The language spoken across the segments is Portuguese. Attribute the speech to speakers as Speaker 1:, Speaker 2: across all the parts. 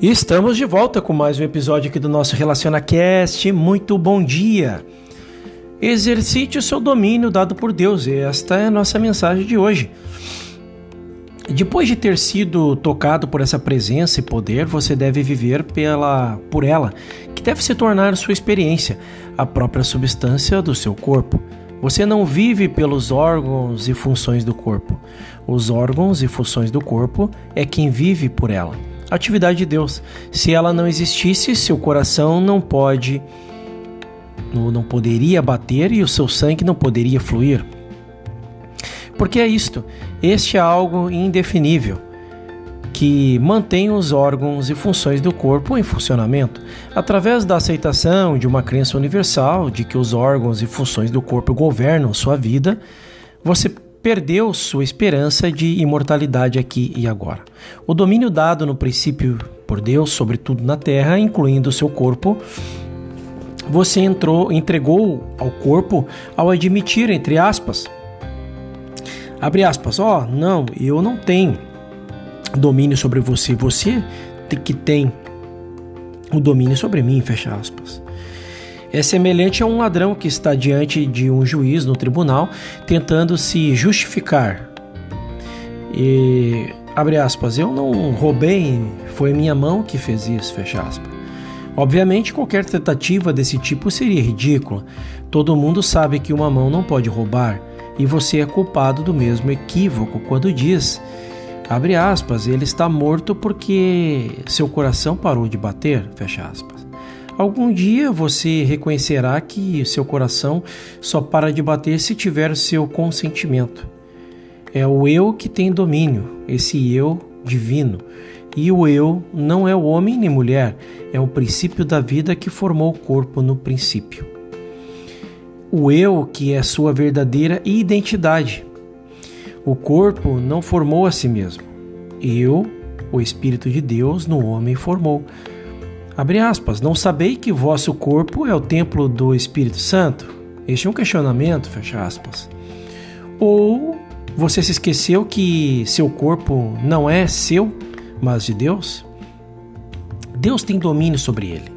Speaker 1: Estamos de volta com mais um episódio aqui do nosso RelacionaCast. Muito bom dia! Exercite o seu domínio dado por Deus. Esta é a nossa mensagem de hoje. Depois de ter sido tocado por essa presença e poder, você deve viver pela, por ela, que deve se tornar sua experiência, a própria substância do seu corpo. Você não vive pelos órgãos e funções do corpo. Os órgãos e funções do corpo é quem vive por ela atividade de Deus. Se ela não existisse, seu coração não pode não poderia bater e o seu sangue não poderia fluir. Porque é isto, este é algo indefinível que mantém os órgãos e funções do corpo em funcionamento através da aceitação de uma crença universal de que os órgãos e funções do corpo governam sua vida. Você perdeu sua esperança de imortalidade aqui e agora. O domínio dado no princípio por Deus sobre tudo na terra, incluindo o seu corpo, você entrou, entregou ao corpo ao admitir, entre aspas, abre aspas, ó, oh, não, eu não tenho domínio sobre você, você que tem o domínio sobre mim, fecha aspas é semelhante a um ladrão que está diante de um juiz no tribunal tentando se justificar. E abre aspas, eu não roubei, foi minha mão que fez isso, fecha aspas. Obviamente, qualquer tentativa desse tipo seria ridícula. Todo mundo sabe que uma mão não pode roubar, e você é culpado do mesmo equívoco quando diz, abre aspas, ele está morto porque seu coração parou de bater, fecha aspas. Algum dia você reconhecerá que seu coração só para de bater se tiver seu consentimento. É o eu que tem domínio, esse eu divino. E o eu não é o homem nem mulher, é o princípio da vida que formou o corpo no princípio. O eu que é sua verdadeira identidade. O corpo não formou a si mesmo. Eu, o Espírito de Deus, no homem formou. Abre aspas, não sabei que vosso corpo é o templo do Espírito Santo? Este é um questionamento, fecha aspas. Ou você se esqueceu que seu corpo não é seu, mas de Deus? Deus tem domínio sobre ele.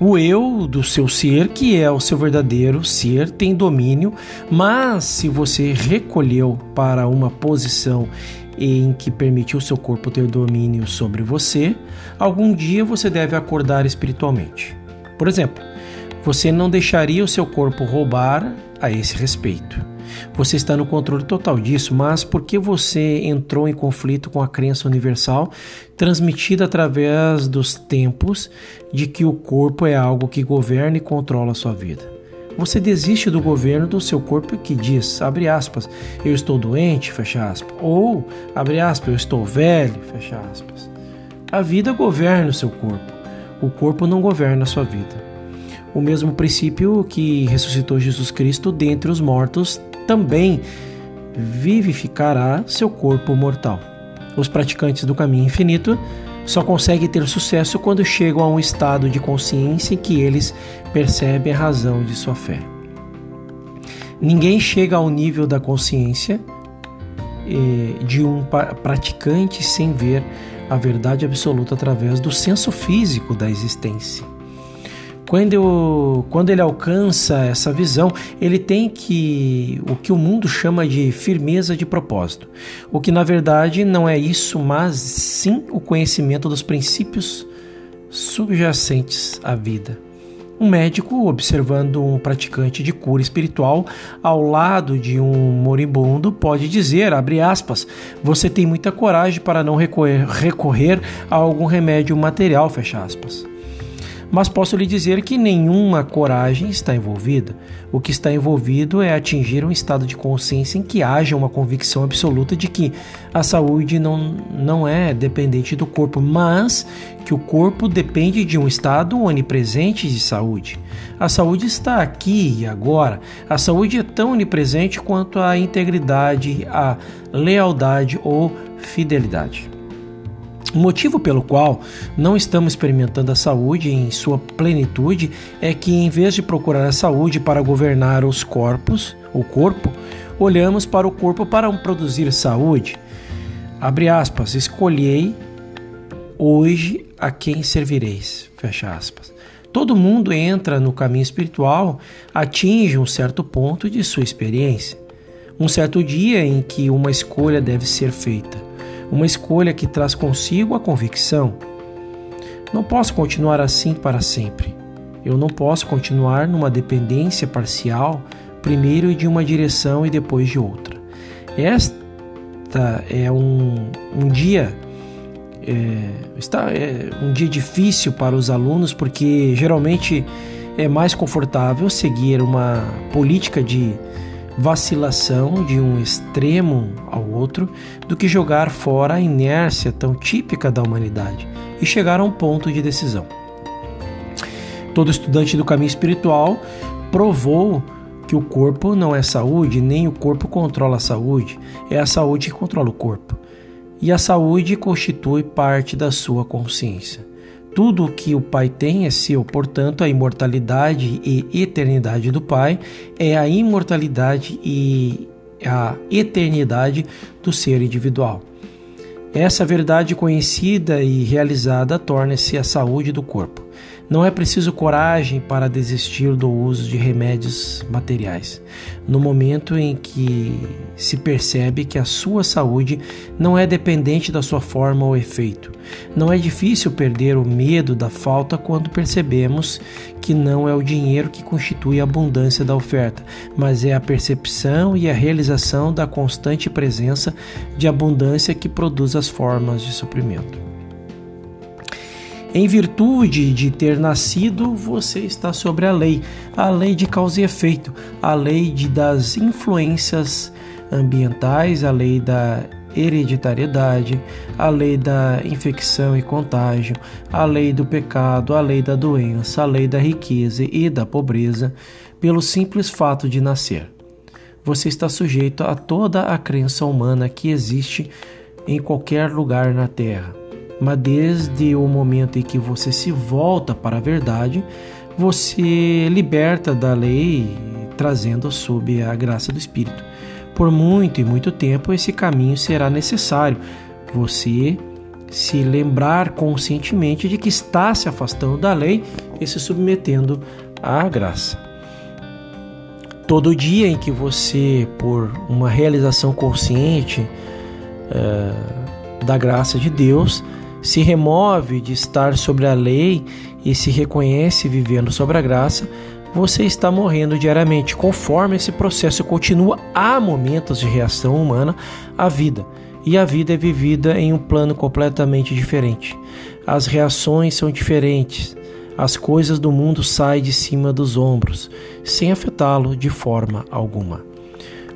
Speaker 1: O eu do seu ser, que é o seu verdadeiro ser, tem domínio, mas se você recolheu para uma posição em que permitiu seu corpo ter domínio sobre você, algum dia você deve acordar espiritualmente. Por exemplo, você não deixaria o seu corpo roubar a esse respeito. Você está no controle total disso, mas porque você entrou em conflito com a crença universal transmitida através dos tempos de que o corpo é algo que governa e controla a sua vida? Você desiste do governo do seu corpo que diz, abre aspas, eu estou doente, fecha aspas, ou, abre aspas, eu estou velho, fecha aspas. A vida governa o seu corpo, o corpo não governa a sua vida. O mesmo princípio que ressuscitou Jesus Cristo dentre os mortos também vivificará seu corpo mortal. Os praticantes do caminho infinito só conseguem ter sucesso quando chegam a um estado de consciência em que eles percebem a razão de sua fé. Ninguém chega ao nível da consciência eh, de um praticante sem ver a verdade absoluta através do senso físico da existência. Quando, quando ele alcança essa visão, ele tem que o que o mundo chama de firmeza de propósito, o que na verdade não é isso, mas sim o conhecimento dos princípios subjacentes à vida. Um médico observando um praticante de cura espiritual ao lado de um moribundo pode dizer, abre aspas, você tem muita coragem para não recorrer, recorrer a algum remédio material, fecha aspas mas posso lhe dizer que nenhuma coragem está envolvida. O que está envolvido é atingir um estado de consciência em que haja uma convicção absoluta de que a saúde não, não é dependente do corpo, mas que o corpo depende de um estado onipresente de saúde. A saúde está aqui e agora. A saúde é tão onipresente quanto a integridade, a lealdade ou fidelidade. O motivo pelo qual não estamos experimentando a saúde em sua plenitude é que, em vez de procurar a saúde para governar os corpos, o corpo, olhamos para o corpo para produzir saúde. Abre aspas, escolhei Hoje a quem servireis? Fecha aspas. Todo mundo entra no caminho espiritual, atinge um certo ponto de sua experiência. Um certo dia em que uma escolha deve ser feita. Uma escolha que traz consigo a convicção. Não posso continuar assim para sempre. Eu não posso continuar numa dependência parcial, primeiro de uma direção e depois de outra. Esta é um, um dia é, está é um dia difícil para os alunos porque geralmente é mais confortável seguir uma política de vacilação de um extremo ao outro do que jogar fora a inércia tão típica da humanidade e chegar a um ponto de decisão. Todo estudante do caminho espiritual provou que o corpo não é saúde, nem o corpo controla a saúde, é a saúde que controla o corpo e a saúde constitui parte da sua consciência. Tudo o que o Pai tem é seu, portanto, a imortalidade e eternidade do Pai é a imortalidade e a eternidade do ser individual. Essa verdade conhecida e realizada torna-se a saúde do corpo. Não é preciso coragem para desistir do uso de remédios materiais, no momento em que se percebe que a sua saúde não é dependente da sua forma ou efeito. Não é difícil perder o medo da falta quando percebemos que não é o dinheiro que constitui a abundância da oferta, mas é a percepção e a realização da constante presença de abundância que produz as formas de suprimento. Em virtude de ter nascido, você está sobre a lei, a lei de causa e efeito, a lei de, das influências ambientais, a lei da hereditariedade, a lei da infecção e contágio, a lei do pecado, a lei da doença, a lei da riqueza e da pobreza, pelo simples fato de nascer. Você está sujeito a toda a crença humana que existe em qualquer lugar na Terra mas desde o momento em que você se volta para a verdade, você liberta da lei, trazendo sob a graça do Espírito. Por muito e muito tempo esse caminho será necessário. Você se lembrar conscientemente de que está se afastando da lei e se submetendo à graça. Todo dia em que você, por uma realização consciente uh, da graça de Deus, se remove de estar sobre a lei e se reconhece vivendo sobre a graça, você está morrendo diariamente. Conforme esse processo continua, há momentos de reação humana à vida, e a vida é vivida em um plano completamente diferente. As reações são diferentes. As coisas do mundo saem de cima dos ombros, sem afetá-lo de forma alguma.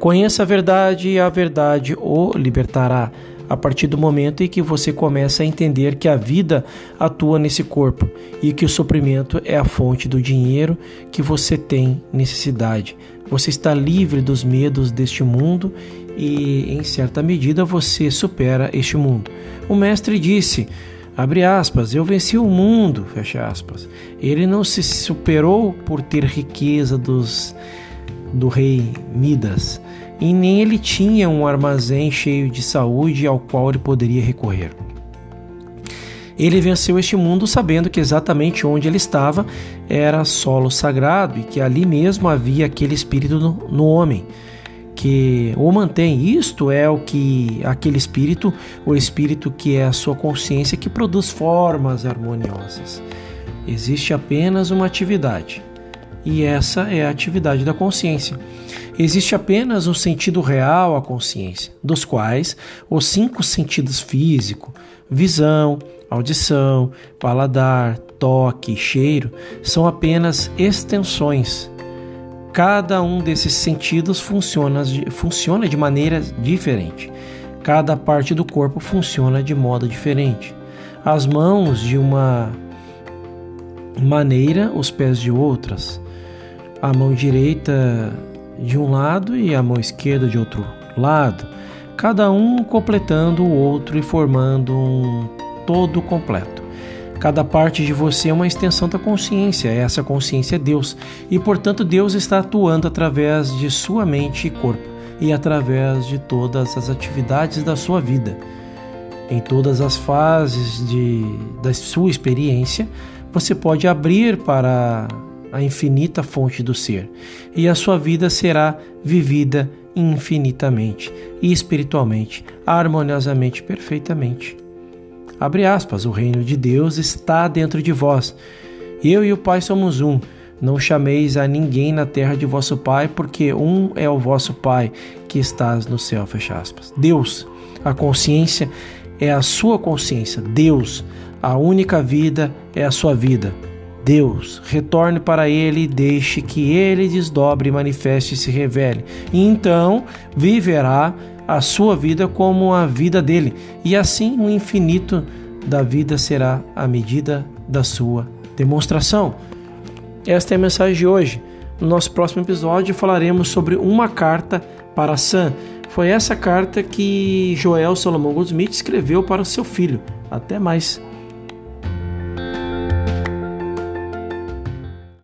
Speaker 1: Conheça a verdade e a verdade o libertará a partir do momento em que você começa a entender que a vida atua nesse corpo e que o sofrimento é a fonte do dinheiro que você tem necessidade. Você está livre dos medos deste mundo e, em certa medida, você supera este mundo. O mestre disse: abre aspas, eu venci o mundo, fecha aspas. Ele não se superou por ter riqueza dos do rei Midas e nem ele tinha um armazém cheio de saúde ao qual ele poderia recorrer. Ele venceu este mundo sabendo que exatamente onde ele estava era solo sagrado e que ali mesmo havia aquele espírito no, homem que o mantém. Isto é o que aquele espírito, o espírito que é a sua consciência que produz formas harmoniosas. Existe apenas uma atividade, e essa é a atividade da consciência. Existe apenas um sentido real à consciência, dos quais os cinco sentidos físico, visão, audição, paladar, toque e cheiro são apenas extensões. Cada um desses sentidos funciona de, funciona de maneira diferente. Cada parte do corpo funciona de modo diferente. As mãos de uma maneira, os pés de outras. A mão direita de um lado e a mão esquerda de outro lado, cada um completando o outro e formando um todo completo. Cada parte de você é uma extensão da consciência, essa consciência é Deus, e portanto Deus está atuando através de sua mente e corpo e através de todas as atividades da sua vida. Em todas as fases de, da sua experiência, você pode abrir para a infinita fonte do ser, e a sua vida será vivida infinitamente e espiritualmente, harmoniosamente, perfeitamente. Abre aspas, o reino de Deus está dentro de vós. Eu e o Pai somos um. Não chameis a ninguém na terra de vosso Pai, porque um é o vosso Pai que estás no céu. Fecha aspas. Deus, a consciência é a sua consciência. Deus, a única vida é a sua vida. Deus, retorne para Ele e deixe que Ele desdobre, manifeste e se revele. E então viverá a sua vida como a vida dele, e assim o infinito da vida será a medida da sua demonstração. Esta é a mensagem de hoje. No nosso próximo episódio falaremos sobre uma carta para Sam. Foi essa carta que Joel Salomão Goldsmith escreveu para seu filho. Até mais.